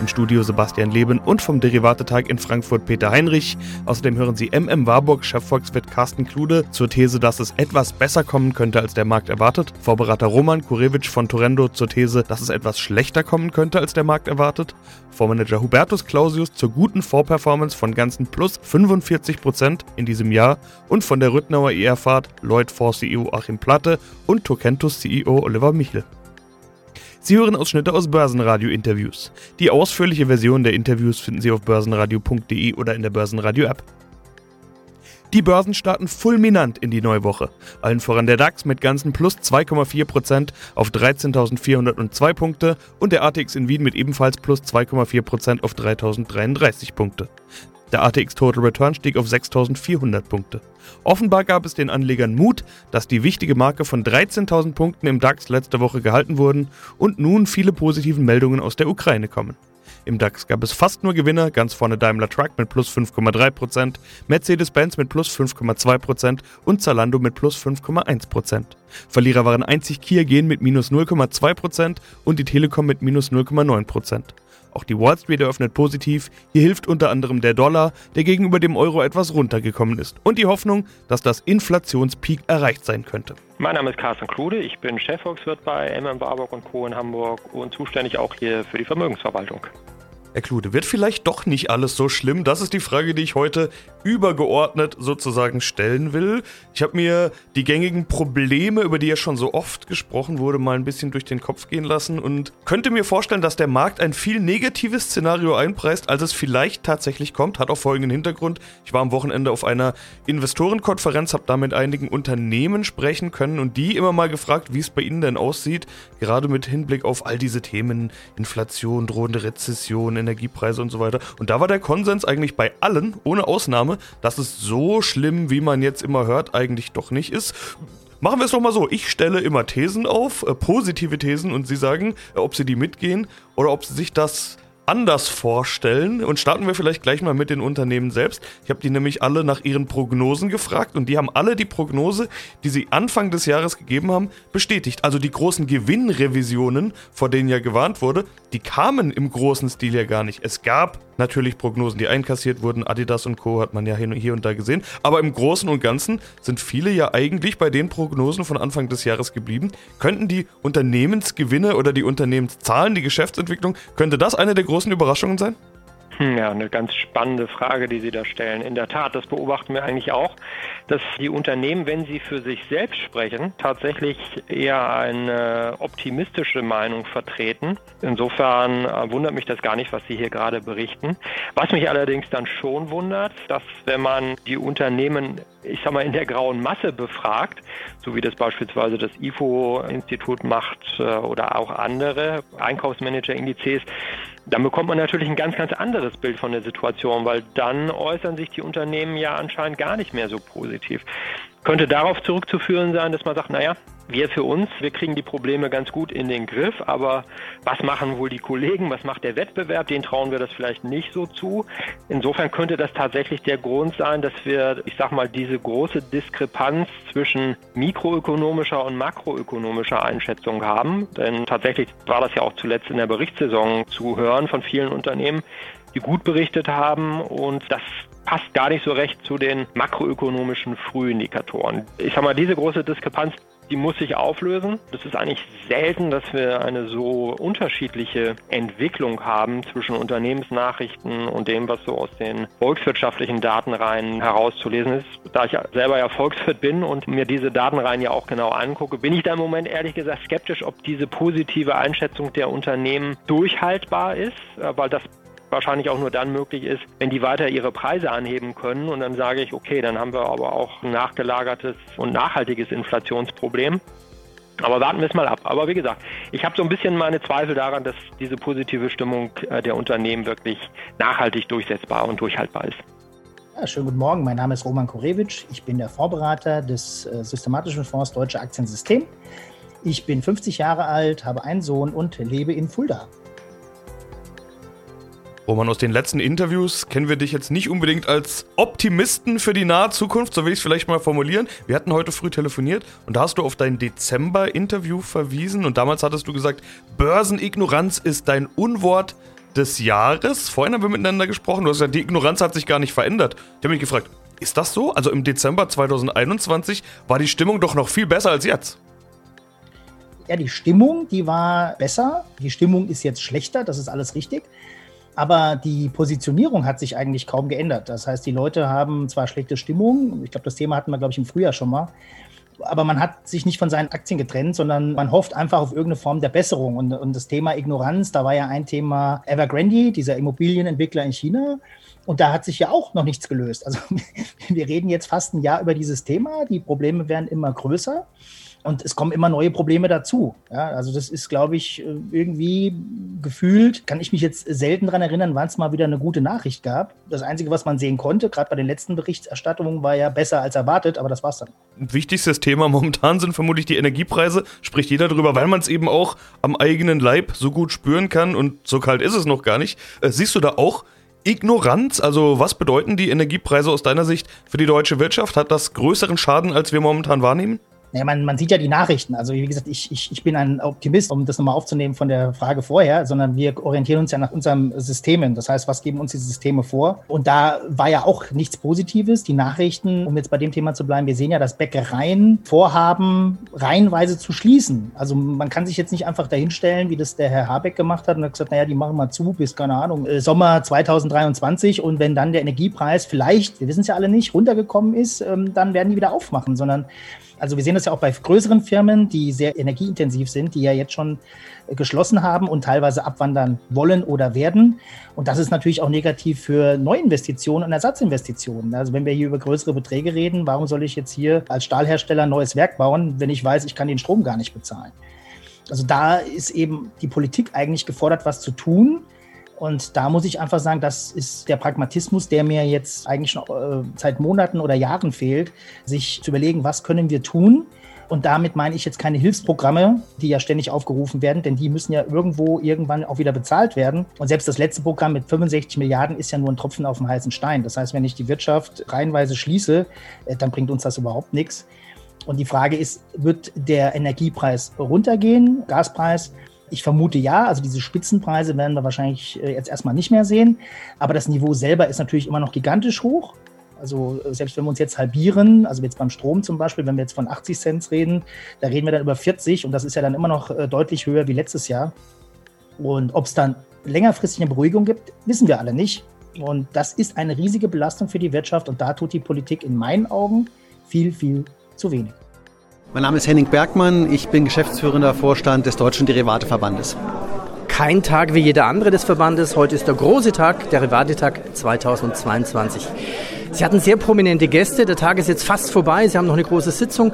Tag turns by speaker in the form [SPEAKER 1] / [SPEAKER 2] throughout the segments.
[SPEAKER 1] Im Studio Sebastian Leben und vom Derivatetag in Frankfurt Peter Heinrich. Außerdem hören Sie MM Warburg Chefvolkswirt Carsten Klude zur These, dass es etwas besser kommen könnte, als der Markt erwartet. Vorberater Roman Kurewitsch von Torendo zur These, dass es etwas schlechter kommen könnte, als der Markt erwartet. Vormanager Hubertus Clausius zur guten Vorperformance von ganzen plus 45% in diesem Jahr und von der Rüttnauer ER-Fahrt Lloyd Force CEO Achim Platte und Tokentus CEO Oliver Michel. Sie hören Ausschnitte aus Börsenradio-Interviews. Die ausführliche Version der Interviews finden Sie auf börsenradio.de oder in der Börsenradio-App. Die Börsen starten fulminant in die Neuwoche. Allen voran der DAX mit ganzen plus 2,4% auf 13.402 Punkte und der ATX in Wien mit ebenfalls plus 2,4% auf 3.033 Punkte. Der ATX Total Return stieg auf 6.400 Punkte. Offenbar gab es den Anlegern Mut, dass die wichtige Marke von 13.000 Punkten im DAX letzte Woche gehalten wurden und nun viele positive Meldungen aus der Ukraine kommen. Im DAX gab es fast nur Gewinner, ganz vorne Daimler Truck mit plus 5,3%, Mercedes-Benz mit plus 5,2% und Zalando mit plus 5,1%. Verlierer waren einzig Kia Gen mit minus 0,2% und die Telekom mit minus 0,9%. Auch die Wall Street eröffnet positiv. Hier hilft unter anderem der Dollar, der gegenüber dem Euro etwas runtergekommen ist. Und die Hoffnung, dass das Inflationspeak erreicht sein könnte.
[SPEAKER 2] Mein Name ist Carsten Klude, ich bin Chefvolkswirt bei MM Warburg Co. in Hamburg und zuständig auch hier für die Vermögensverwaltung.
[SPEAKER 1] Herr Klude, wird vielleicht doch nicht alles so schlimm? Das ist die Frage, die ich heute übergeordnet sozusagen stellen will. Ich habe mir die gängigen Probleme, über die ja schon so oft gesprochen wurde, mal ein bisschen durch den Kopf gehen lassen und könnte mir vorstellen, dass der Markt ein viel negatives Szenario einpreist, als es vielleicht tatsächlich kommt. Hat auch folgenden Hintergrund. Ich war am Wochenende auf einer Investorenkonferenz, habe da mit einigen Unternehmen sprechen können und die immer mal gefragt, wie es bei ihnen denn aussieht, gerade mit Hinblick auf all diese Themen, Inflation, drohende Rezession, Energiepreise und so weiter. Und da war der Konsens eigentlich bei allen, ohne Ausnahme, dass es so schlimm, wie man jetzt immer hört, eigentlich doch nicht ist. Machen wir es doch mal so. Ich stelle immer Thesen auf, äh, positive Thesen, und Sie sagen, äh, ob Sie die mitgehen oder ob Sie sich das anders vorstellen. Und starten wir vielleicht gleich mal mit den Unternehmen selbst. Ich habe die nämlich alle nach ihren Prognosen gefragt und die haben alle die Prognose, die sie Anfang des Jahres gegeben haben, bestätigt. Also die großen Gewinnrevisionen, vor denen ja gewarnt wurde, die kamen im großen Stil ja gar nicht. Es gab natürlich Prognosen, die einkassiert wurden. Adidas und Co. hat man ja hier und da gesehen. Aber im Großen und Ganzen sind viele ja eigentlich bei den Prognosen von Anfang des Jahres geblieben. Könnten die Unternehmensgewinne oder die Unternehmenszahlen, die Geschäftsentwicklung, könnte das eine der großen Überraschungen sein?
[SPEAKER 2] Hm, ja, eine ganz spannende Frage, die Sie da stellen. In der Tat, das beobachten wir eigentlich auch, dass die Unternehmen, wenn sie für sich selbst sprechen, tatsächlich eher eine optimistische Meinung vertreten. Insofern äh, wundert mich das gar nicht, was Sie hier gerade berichten. Was mich allerdings dann schon wundert, dass wenn man die Unternehmen ich sag mal, in der grauen Masse befragt, so wie das beispielsweise das IFO-Institut macht äh, oder auch andere Einkaufsmanager-Indizes, dann bekommt man natürlich ein ganz, ganz anderes Bild von der Situation, weil dann äußern sich die Unternehmen ja anscheinend gar nicht mehr so positiv. Könnte darauf zurückzuführen sein, dass man sagt, naja, wir für uns, wir kriegen die Probleme ganz gut in den Griff, aber was machen wohl die Kollegen, was macht der Wettbewerb, den trauen wir das vielleicht nicht so zu. Insofern könnte das tatsächlich der Grund sein, dass wir, ich sag mal, diese große Diskrepanz zwischen mikroökonomischer und makroökonomischer Einschätzung haben. Denn tatsächlich war das ja auch zuletzt in der Berichtssaison zu hören von vielen Unternehmen, die gut berichtet haben und das passt gar nicht so recht zu den makroökonomischen Frühindikatoren. Ich sag mal, diese große Diskrepanz, die muss sich auflösen. Das ist eigentlich selten, dass wir eine so unterschiedliche Entwicklung haben zwischen Unternehmensnachrichten und dem, was so aus den volkswirtschaftlichen Datenreihen herauszulesen ist. Da ich selber ja Volkswirt bin und mir diese Datenreihen ja auch genau angucke, bin ich da im Moment ehrlich gesagt skeptisch, ob diese positive Einschätzung der Unternehmen durchhaltbar ist, weil das wahrscheinlich auch nur dann möglich ist, wenn die weiter ihre Preise anheben können. Und dann sage ich, okay, dann haben wir aber auch ein nachgelagertes und nachhaltiges Inflationsproblem. Aber warten wir es mal ab. Aber wie gesagt, ich habe so ein bisschen meine Zweifel daran, dass diese positive Stimmung äh, der Unternehmen wirklich nachhaltig durchsetzbar und durchhaltbar ist.
[SPEAKER 3] Ja, schönen guten Morgen. Mein Name ist Roman Korewitsch. Ich bin der Vorberater des äh, Systematischen Fonds Deutsche Aktiensystem. Ich bin 50 Jahre alt, habe einen Sohn und lebe in Fulda.
[SPEAKER 1] Roman, aus den letzten Interviews kennen wir dich jetzt nicht unbedingt als Optimisten für die nahe Zukunft, so will ich es vielleicht mal formulieren. Wir hatten heute früh telefoniert und da hast du auf dein Dezember-Interview verwiesen und damals hattest du gesagt, Börsenignoranz ist dein Unwort des Jahres. Vorhin haben wir miteinander gesprochen, du hast gesagt, die Ignoranz hat sich gar nicht verändert. Ich habe mich gefragt, ist das so? Also im Dezember 2021 war die Stimmung doch noch viel besser als jetzt.
[SPEAKER 3] Ja, die Stimmung, die war besser. Die Stimmung ist jetzt schlechter, das ist alles richtig. Aber die Positionierung hat sich eigentlich kaum geändert. Das heißt, die Leute haben zwar schlechte Stimmung, ich glaube, das Thema hatten wir, glaube ich, im Frühjahr schon mal, aber man hat sich nicht von seinen Aktien getrennt, sondern man hofft einfach auf irgendeine Form der Besserung. Und, und das Thema Ignoranz, da war ja ein Thema Evergrande, dieser Immobilienentwickler in China. Und da hat sich ja auch noch nichts gelöst. Also wir reden jetzt fast ein Jahr über dieses Thema. Die Probleme werden immer größer. Und es kommen immer neue Probleme dazu. Ja, also das ist, glaube ich, irgendwie gefühlt, kann ich mich jetzt selten daran erinnern, wann es mal wieder eine gute Nachricht gab. Das Einzige, was man sehen konnte, gerade bei den letzten Berichterstattungen, war ja besser als erwartet, aber das war's dann.
[SPEAKER 1] Wichtigstes Thema momentan sind vermutlich die Energiepreise. Spricht jeder darüber, weil man es eben auch am eigenen Leib so gut spüren kann und so kalt ist es noch gar nicht. Äh, siehst du da auch Ignoranz? Also was bedeuten die Energiepreise aus deiner Sicht für die deutsche Wirtschaft? Hat das größeren Schaden, als wir momentan wahrnehmen?
[SPEAKER 3] Naja, man, man sieht ja die Nachrichten. Also wie gesagt, ich, ich, ich bin ein Optimist, um das nochmal aufzunehmen von der Frage vorher, sondern wir orientieren uns ja nach unseren Systemen. Das heißt, was geben uns diese Systeme vor? Und da war ja auch nichts Positives. Die Nachrichten, um jetzt bei dem Thema zu bleiben, wir sehen ja, dass Bäckereien vorhaben, reihenweise zu schließen. Also man kann sich jetzt nicht einfach dahinstellen, wie das der Herr Habeck gemacht hat und hat gesagt, naja, die machen mal zu bis, keine Ahnung, äh, Sommer 2023 und wenn dann der Energiepreis vielleicht, wir wissen es ja alle nicht, runtergekommen ist, ähm, dann werden die wieder aufmachen, sondern also wir sehen das ja auch bei größeren Firmen, die sehr energieintensiv sind, die ja jetzt schon geschlossen haben und teilweise abwandern wollen oder werden. Und das ist natürlich auch negativ für Neuinvestitionen und Ersatzinvestitionen. Also wenn wir hier über größere Beträge reden, warum soll ich jetzt hier als Stahlhersteller ein neues Werk bauen, wenn ich weiß, ich kann den Strom gar nicht bezahlen? Also da ist eben die Politik eigentlich gefordert, was zu tun. Und da muss ich einfach sagen, das ist der Pragmatismus, der mir jetzt eigentlich schon äh, seit Monaten oder Jahren fehlt, sich zu überlegen, was können wir tun. Und damit meine ich jetzt keine Hilfsprogramme, die ja ständig aufgerufen werden, denn die müssen ja irgendwo irgendwann auch wieder bezahlt werden. Und selbst das letzte Programm mit 65 Milliarden ist ja nur ein Tropfen auf dem heißen Stein. Das heißt, wenn ich die Wirtschaft reihenweise schließe, äh, dann bringt uns das überhaupt nichts. Und die Frage ist, wird der Energiepreis runtergehen, Gaspreis? Ich vermute ja, also diese Spitzenpreise werden wir wahrscheinlich äh, jetzt erstmal nicht mehr sehen. Aber das Niveau selber ist natürlich immer noch gigantisch hoch. Also äh, selbst wenn wir uns jetzt halbieren, also jetzt beim Strom zum Beispiel, wenn wir jetzt von 80 Cent reden, da reden wir dann über 40 und das ist ja dann immer noch äh, deutlich höher wie letztes Jahr. Und ob es dann längerfristig eine Beruhigung gibt, wissen wir alle nicht. Und das ist eine riesige Belastung für die Wirtschaft und da tut die Politik in meinen Augen viel, viel zu wenig.
[SPEAKER 4] Mein Name ist Henning Bergmann, ich bin geschäftsführender Vorstand des Deutschen Derivateverbandes.
[SPEAKER 5] Kein Tag wie jeder andere des Verbandes. Heute ist der große Tag, der Derivatetag 2022. Sie hatten sehr prominente Gäste. Der Tag ist jetzt fast vorbei. Sie haben noch eine große Sitzung.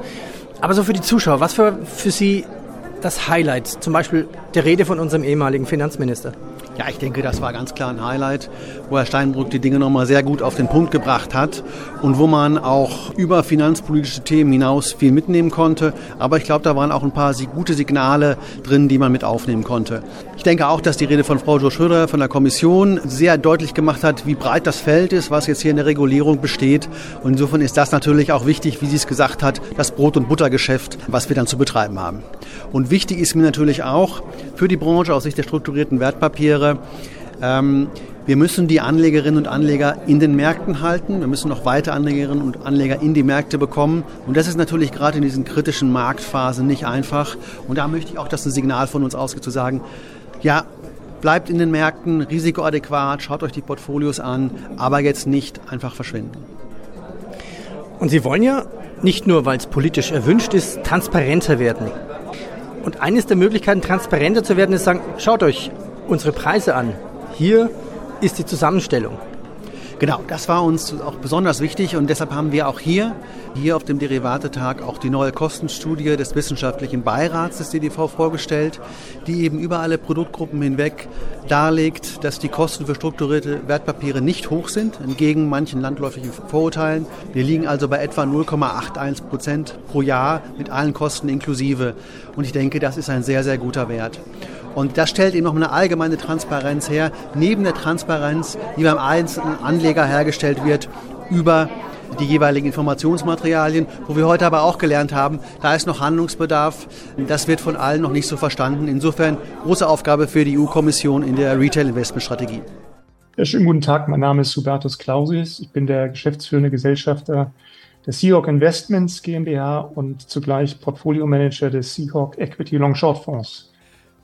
[SPEAKER 5] Aber so für die Zuschauer, was war für Sie das Highlight? Zum Beispiel der Rede von unserem ehemaligen Finanzminister.
[SPEAKER 4] Ja, ich denke, das war ganz klar ein Highlight, wo Herr Steinbrück die Dinge nochmal sehr gut auf den Punkt gebracht hat und wo man auch über finanzpolitische Themen hinaus viel mitnehmen konnte. Aber ich glaube, da waren auch ein paar gute Signale drin, die man mit aufnehmen konnte. Ich denke auch, dass die Rede von Frau Jo Schröder von der Kommission sehr deutlich gemacht hat, wie breit das Feld ist, was jetzt hier in der Regulierung besteht. Und insofern ist das natürlich auch wichtig, wie sie es gesagt hat, das Brot- und Buttergeschäft, was wir dann zu betreiben haben. Und wichtig ist mir natürlich auch für die Branche aus Sicht der strukturierten Wertpapiere, ähm, wir müssen die Anlegerinnen und Anleger in den Märkten halten. Wir müssen noch weiter Anlegerinnen und Anleger in die Märkte bekommen. Und das ist natürlich gerade in diesen kritischen Marktphasen nicht einfach. Und da möchte ich auch, dass ein Signal von uns ausgeht, zu sagen, ja, bleibt in den Märkten risikoadäquat, schaut euch die Portfolios an, aber jetzt nicht einfach verschwinden.
[SPEAKER 5] Und Sie wollen ja nicht nur, weil es politisch erwünscht ist, transparenter werden. Und eines der Möglichkeiten, transparenter zu werden, ist sagen, schaut euch unsere Preise an. Hier ist die Zusammenstellung.
[SPEAKER 4] Genau, das war uns auch besonders wichtig und deshalb haben wir auch hier, hier auf dem Derivatetag auch die neue Kostenstudie des wissenschaftlichen Beirats des DDV vorgestellt, die eben über alle Produktgruppen hinweg darlegt, dass die Kosten für strukturierte Wertpapiere nicht hoch sind, entgegen manchen landläufigen Vorurteilen. Wir liegen also bei etwa 0,81 Prozent pro Jahr mit allen Kosten inklusive und ich denke, das ist ein sehr, sehr guter Wert. Und das stellt eben noch eine allgemeine Transparenz her, neben der Transparenz, die beim einzelnen Anleger hergestellt wird, über die jeweiligen Informationsmaterialien, wo wir heute aber auch gelernt haben, da ist noch Handlungsbedarf. Das wird von allen noch nicht so verstanden. Insofern große Aufgabe für die EU-Kommission in der Retail-Investment-Strategie.
[SPEAKER 6] Ja, schönen guten Tag, mein Name ist Hubertus Clausius. Ich bin der geschäftsführende Gesellschafter der Seahawk Investments GmbH und zugleich Portfolio-Manager des Seahawk Equity Long Short Fonds.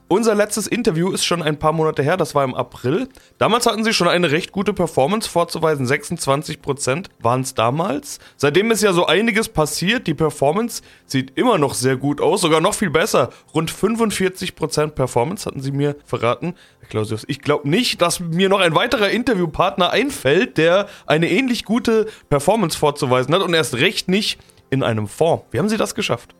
[SPEAKER 1] Unser letztes Interview ist schon ein paar Monate her, das war im April. Damals hatten sie schon eine recht gute Performance vorzuweisen, 26% waren es damals. Seitdem ist ja so einiges passiert, die Performance sieht immer noch sehr gut aus, sogar noch viel besser. Rund 45% Performance hatten sie mir verraten. Herr Clausius, ich glaube nicht, dass mir noch ein weiterer Interviewpartner einfällt, der eine ähnlich gute Performance vorzuweisen hat und erst recht nicht in einem Fonds. Wie haben Sie das geschafft?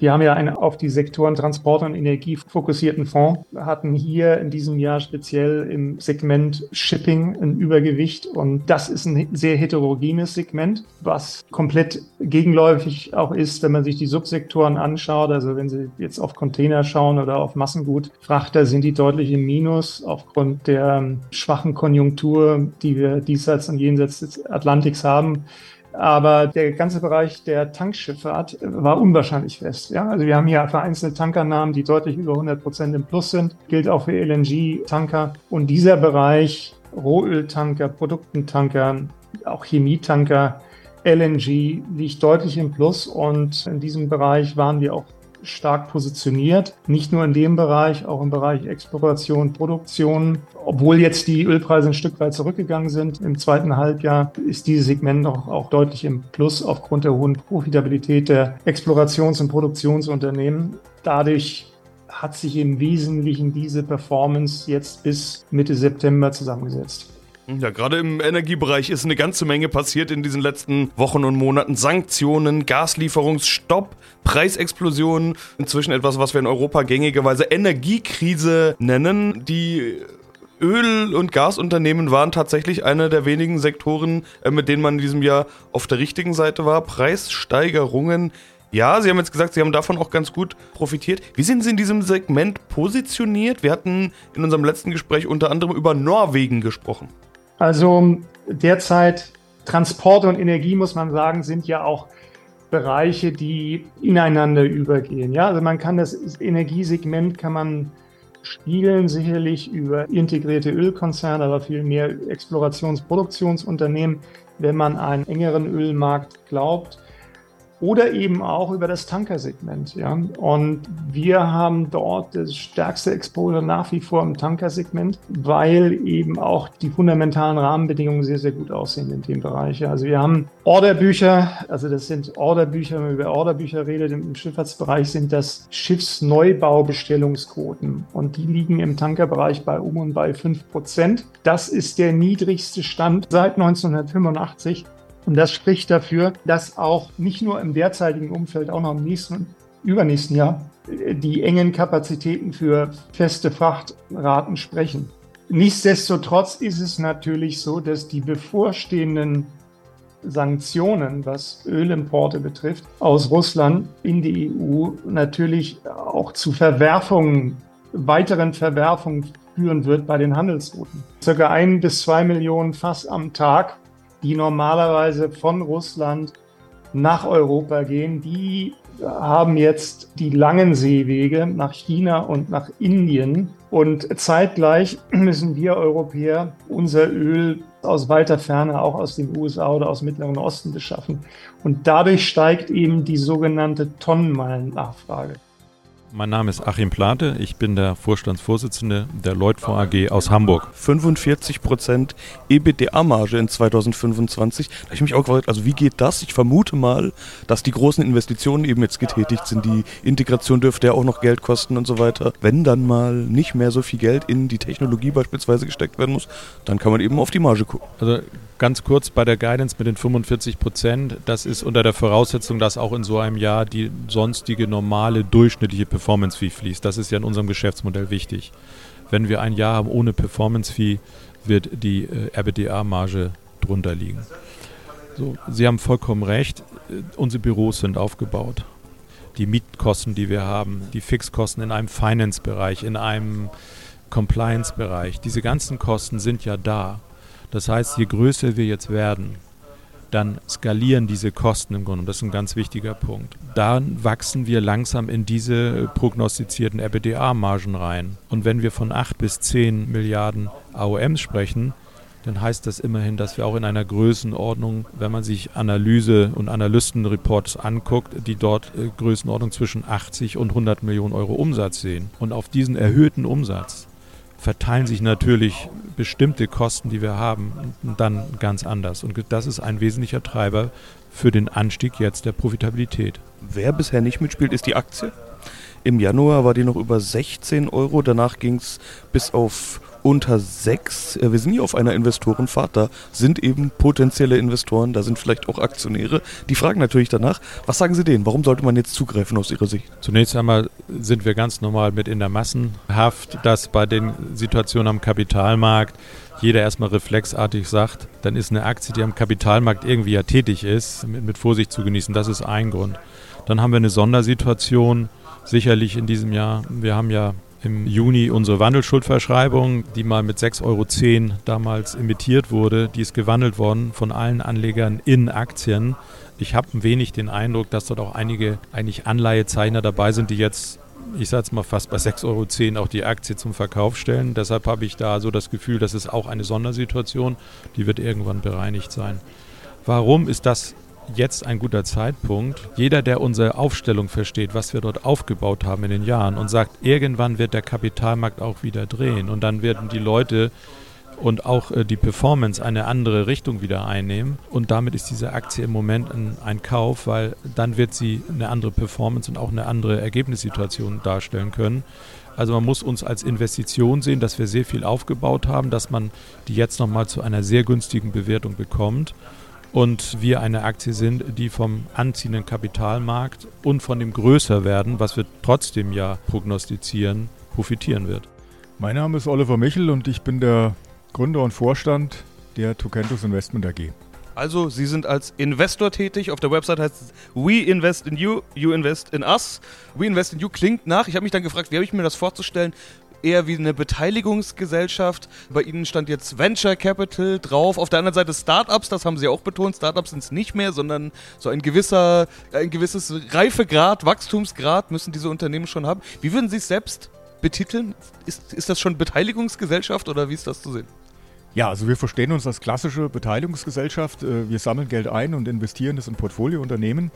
[SPEAKER 6] Wir haben ja einen auf die Sektoren Transport und Energie fokussierten Fonds, hatten hier in diesem Jahr speziell im Segment Shipping ein Übergewicht und das ist ein sehr heterogenes Segment, was komplett gegenläufig auch ist, wenn man sich die Subsektoren anschaut. Also wenn Sie jetzt auf Container schauen oder auf Massengut, Frachter sind die deutlich im Minus aufgrund der schwachen Konjunktur, die wir diesseits und jenseits des Atlantiks haben. Aber der ganze Bereich der Tankschifffahrt war unwahrscheinlich fest. Ja? Also wir haben hier vereinzelte Tankernamen, die deutlich über 100 Prozent im Plus sind. Gilt auch für LNG-Tanker. Und dieser Bereich, Rohöltanker, Produktentanker, auch Chemietanker, LNG liegt deutlich im Plus und in diesem Bereich waren wir auch stark positioniert. Nicht nur in dem Bereich, auch im Bereich Exploration, Produktion. Obwohl jetzt die Ölpreise ein Stück weit zurückgegangen sind im zweiten Halbjahr, ist dieses Segment noch auch deutlich im Plus aufgrund der hohen Profitabilität der Explorations- und Produktionsunternehmen. Dadurch hat sich im Wesentlichen diese Performance jetzt bis Mitte September zusammengesetzt.
[SPEAKER 1] Ja, gerade im Energiebereich ist eine ganze Menge passiert in diesen letzten Wochen und Monaten. Sanktionen, Gaslieferungsstopp, Preisexplosionen, inzwischen etwas, was wir in Europa gängigerweise Energiekrise nennen. Die Öl- und Gasunternehmen waren tatsächlich einer der wenigen Sektoren, äh, mit denen man in diesem Jahr auf der richtigen Seite war. Preissteigerungen. Ja, Sie haben jetzt gesagt, Sie haben davon auch ganz gut profitiert. Wie sind Sie in diesem Segment positioniert? Wir hatten in unserem letzten Gespräch unter anderem über Norwegen gesprochen.
[SPEAKER 6] Also derzeit Transport und Energie, muss man sagen, sind ja auch Bereiche, die ineinander übergehen. Ja, also man kann das Energiesegment kann man spielen, sicherlich über integrierte Ölkonzerne, aber viel mehr Explorations-Produktionsunternehmen, wenn man einen engeren Ölmarkt glaubt oder eben auch über das Tankersegment. Ja. Und wir haben dort das stärkste Exposure nach wie vor im Tankersegment, weil eben auch die fundamentalen Rahmenbedingungen sehr, sehr gut aussehen in dem Bereich. Also wir haben Orderbücher, also das sind Orderbücher, wenn man über Orderbücher redet, im Schifffahrtsbereich sind das Schiffsneubaubestellungsquoten und die liegen im Tankerbereich bei um und bei 5 Prozent. Das ist der niedrigste Stand seit 1985 und das spricht dafür, dass auch nicht nur im derzeitigen Umfeld, auch noch im nächsten und übernächsten Jahr die engen Kapazitäten für feste Frachtraten sprechen. Nichtsdestotrotz ist es natürlich so, dass die bevorstehenden Sanktionen, was Ölimporte betrifft, aus Russland in die EU natürlich auch zu Verwerfungen, weiteren Verwerfungen führen wird bei den Handelsrouten. Circa ein bis zwei Millionen Fass am Tag die normalerweise von Russland nach Europa gehen, die haben jetzt die langen Seewege nach China und nach Indien. Und zeitgleich müssen wir Europäer unser Öl aus weiter Ferne, auch aus den USA oder aus Mittleren Osten beschaffen. Und dadurch steigt eben die sogenannte Tonnenmeilennachfrage.
[SPEAKER 7] Mein Name ist Achim Plate, ich bin der Vorstandsvorsitzende der Leutfonds AG aus Hamburg.
[SPEAKER 1] 45% EBITDA-Marge in 2025. Da habe ich mich auch gefragt, also wie geht das? Ich vermute mal, dass die großen Investitionen eben jetzt getätigt sind. Die Integration dürfte ja auch noch Geld kosten und so weiter. Wenn dann mal nicht mehr so viel Geld in die Technologie beispielsweise gesteckt werden muss, dann kann man eben auf die Marge gucken.
[SPEAKER 7] Also ganz kurz bei der Guidance mit den 45 Prozent, das ist unter der Voraussetzung, dass auch in so einem Jahr die sonstige normale durchschnittliche Performance-Fee fließt. Das ist ja in unserem Geschäftsmodell wichtig. Wenn wir ein Jahr haben ohne Performance-Fee, wird die äh, RBDA-Marge drunter liegen. So, Sie haben vollkommen recht, äh, unsere Büros sind aufgebaut. die Mietkosten, die wir haben, die Fixkosten in einem Finance-Bereich, in einem Compliance-Bereich. Diese ganzen Kosten sind ja da. Das heißt, je größer wir jetzt werden, dann skalieren diese Kosten im Grunde. Und das ist ein ganz wichtiger Punkt. Dann wachsen wir langsam in diese prognostizierten EBITDA-Margen rein. Und wenn wir von 8 bis 10 Milliarden AOMs sprechen, dann heißt das immerhin, dass wir auch in einer Größenordnung, wenn man sich Analyse- und Analystenreports anguckt, die dort äh, Größenordnung zwischen 80 und 100 Millionen Euro Umsatz sehen. Und auf diesen erhöhten Umsatz verteilen sich natürlich bestimmte Kosten, die wir haben, dann ganz anders. Und das ist ein wesentlicher Treiber für den Anstieg jetzt der Profitabilität.
[SPEAKER 1] Wer bisher nicht mitspielt, ist die Aktie. Im Januar war die noch über 16 Euro, danach ging es bis auf unter sechs. Äh, wir sind hier auf einer Investorenfahrt. Da sind eben potenzielle Investoren, da sind vielleicht auch Aktionäre. Die fragen natürlich danach, was sagen Sie denen? Warum sollte man jetzt zugreifen aus Ihrer Sicht?
[SPEAKER 7] Zunächst einmal sind wir ganz normal mit in der Massenhaft, dass bei den Situationen am Kapitalmarkt jeder erstmal reflexartig sagt, dann ist eine Aktie, die am Kapitalmarkt irgendwie ja tätig ist, mit, mit Vorsicht zu genießen. Das ist ein Grund. Dann haben wir eine Sondersituation, sicherlich in diesem Jahr. Wir haben ja im Juni unsere Wandelschuldverschreibung, die mal mit 6,10 Euro damals emittiert wurde. Die ist gewandelt worden von allen Anlegern in Aktien. Ich habe ein wenig den Eindruck, dass dort auch einige eigentlich Anleihezeichner dabei sind, die jetzt, ich sage es mal fast bei 6,10 Euro auch die Aktie zum Verkauf stellen. Deshalb habe ich da so das Gefühl, das ist auch eine Sondersituation, die wird irgendwann bereinigt sein. Warum ist das jetzt ein guter Zeitpunkt. Jeder, der unsere Aufstellung versteht, was wir dort aufgebaut haben in den Jahren und sagt, irgendwann wird der Kapitalmarkt auch wieder drehen und dann werden die Leute und auch äh, die Performance eine andere Richtung wieder einnehmen. Und damit ist diese Aktie im Moment ein, ein, Kauf, weil dann wird sie eine andere Performance und auch eine andere Ergebnissituation darstellen können. Also man muss uns als Investition sehen, dass wir sehr viel aufgebaut haben, dass man die jetzt nochmal zu einer sehr günstigen Bewertung bekommt und wir eine Aktie sind, die vom anziehenden Kapitalmarkt und von dem Größerwerden, was wir trotzdem ja prognostizieren, profitieren wird.
[SPEAKER 8] Mein Name ist Oliver Michel und ich bin der Gründer und Vorstand der Tukentus Investment AG.
[SPEAKER 1] Also, Sie sind als Investor tätig. Auf der Website heißt es We invest in you, you invest in us. We invest in you klingt nach. Ich habe mich dann gefragt, wie habe ich mir das vorzustellen? Eher wie eine Beteiligungsgesellschaft. Bei Ihnen stand jetzt Venture Capital drauf. Auf der anderen Seite Startups, das haben Sie auch betont. Startups sind es nicht mehr, sondern so ein gewisser, ein gewisses Reifegrad, Wachstumsgrad müssen diese Unternehmen schon haben. Wie würden Sie es selbst betiteln? Ist, ist das schon Beteiligungsgesellschaft oder wie ist das zu sehen?
[SPEAKER 8] Ja, also wir verstehen uns als klassische Beteiligungsgesellschaft. Äh, wir sammeln Geld ein und investieren das in Portfoliounternehmen.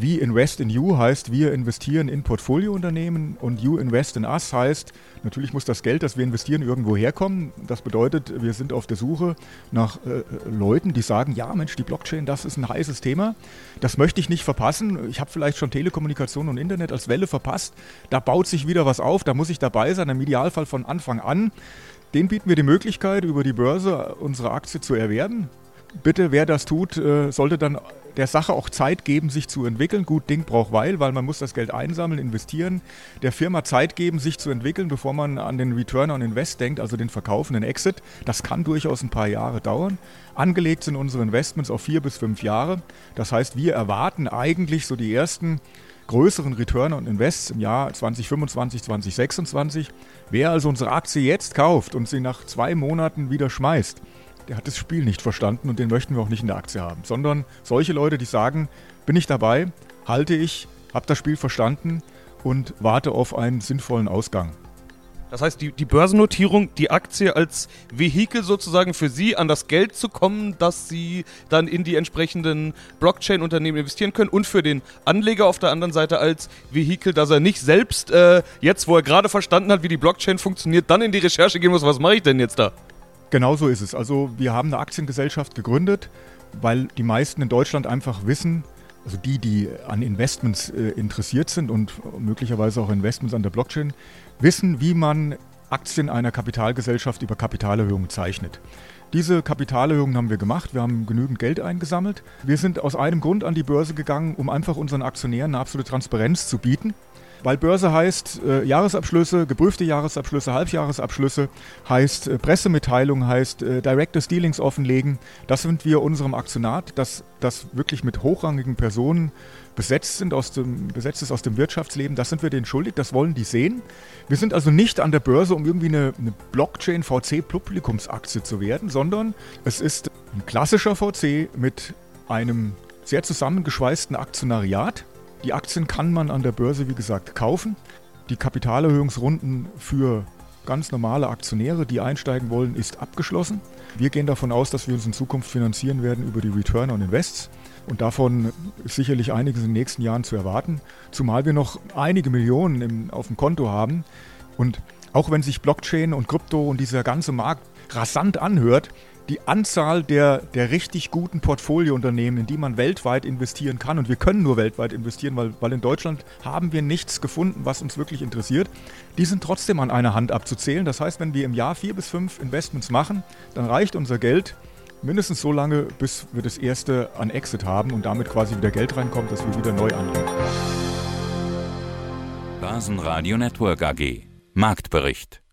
[SPEAKER 8] We invest in you heißt, wir investieren in Portfoliounternehmen und you invest in us heißt, natürlich muss das Geld, das wir investieren, irgendwo herkommen. Das bedeutet, wir sind auf der Suche nach äh, Leuten, die sagen, ja Mensch, die Blockchain, das ist ein heißes Thema. Das möchte ich nicht verpassen. Ich habe vielleicht schon Telekommunikation und Internet als Welle verpasst. Da baut sich wieder was auf, da muss ich dabei sein, im Idealfall von Anfang an. Den bieten wir die Möglichkeit, über die Börse unsere Aktie zu erwerben. Bitte, wer das tut, äh, sollte dann der Sache auch Zeit geben, sich zu entwickeln. Gut Ding braucht Weil, weil man muss das Geld einsammeln, investieren, der Firma Zeit geben, sich zu entwickeln, bevor man an den Return on Invest denkt, also den Verkauf und den Exit. Das kann durchaus ein paar Jahre dauern. Angelegt sind unsere Investments auf vier bis fünf Jahre. Das heißt, wir erwarten eigentlich so die ersten größeren Return on Invests im Jahr 2025, 2026. Wer also unsere Aktie jetzt kauft und sie nach zwei Monaten wieder schmeißt, der hat das Spiel nicht verstanden und den möchten wir auch nicht in der Aktie haben. Sondern solche Leute, die sagen, bin ich dabei, halte ich, habe das Spiel verstanden und warte auf einen sinnvollen Ausgang.
[SPEAKER 1] Das heißt, die, die Börsennotierung, die Aktie als Vehikel sozusagen für Sie an das Geld zu kommen, dass Sie dann in die entsprechenden Blockchain-Unternehmen investieren können und für den Anleger auf der anderen Seite als Vehikel, dass er nicht selbst äh, jetzt, wo er gerade verstanden hat, wie die Blockchain funktioniert, dann in die Recherche gehen muss, was mache ich denn jetzt da?
[SPEAKER 8] Genau so ist es. Also wir haben eine Aktiengesellschaft gegründet, weil die meisten in Deutschland einfach wissen, also die, die an Investments äh, interessiert sind und möglicherweise auch Investments an der Blockchain, wissen, wie man Aktien einer Kapitalgesellschaft über Kapitalerhöhungen zeichnet. Diese Kapitalerhöhungen haben wir gemacht. Wir haben genügend Geld eingesammelt. Wir sind aus einem Grund an die Börse gegangen, um einfach unseren Aktionären eine absolute Transparenz zu bieten. Weil Börse heißt äh, Jahresabschlüsse, geprüfte Jahresabschlüsse, Halbjahresabschlüsse, heißt äh, Pressemitteilung, heißt äh, Directors Dealings offenlegen. Das sind wir unserem Aktionat, das, das wirklich mit hochrangigen Personen besetzt sind aus dem, besetzt ist aus dem Wirtschaftsleben, das sind wir denen schuldig, das wollen die sehen. Wir sind also nicht an der Börse, um irgendwie eine, eine Blockchain VC Publikumsaktie zu werden, sondern es ist ein klassischer VC mit einem sehr zusammengeschweißten Aktionariat. Die Aktien kann man an der Börse, wie gesagt, kaufen. Die Kapitalerhöhungsrunden für ganz normale Aktionäre, die einsteigen wollen, ist abgeschlossen. Wir gehen davon aus, dass wir uns in Zukunft finanzieren werden über die Return on Invests. Und davon ist sicherlich einiges in den nächsten Jahren zu erwarten, zumal wir noch einige Millionen im, auf dem Konto haben. Und auch wenn sich Blockchain und Krypto und dieser ganze Markt rasant anhört, die Anzahl der, der richtig guten Portfoliounternehmen, in die man weltweit investieren kann, und wir können nur weltweit investieren, weil, weil in Deutschland haben wir nichts gefunden, was uns wirklich interessiert, die sind trotzdem an einer Hand abzuzählen. Das heißt, wenn wir im Jahr vier bis fünf Investments machen, dann reicht unser Geld mindestens so lange, bis wir das erste an Exit haben und damit quasi wieder Geld reinkommt, dass wir wieder neu anlegen.
[SPEAKER 9] Basen Radio Network AG Marktbericht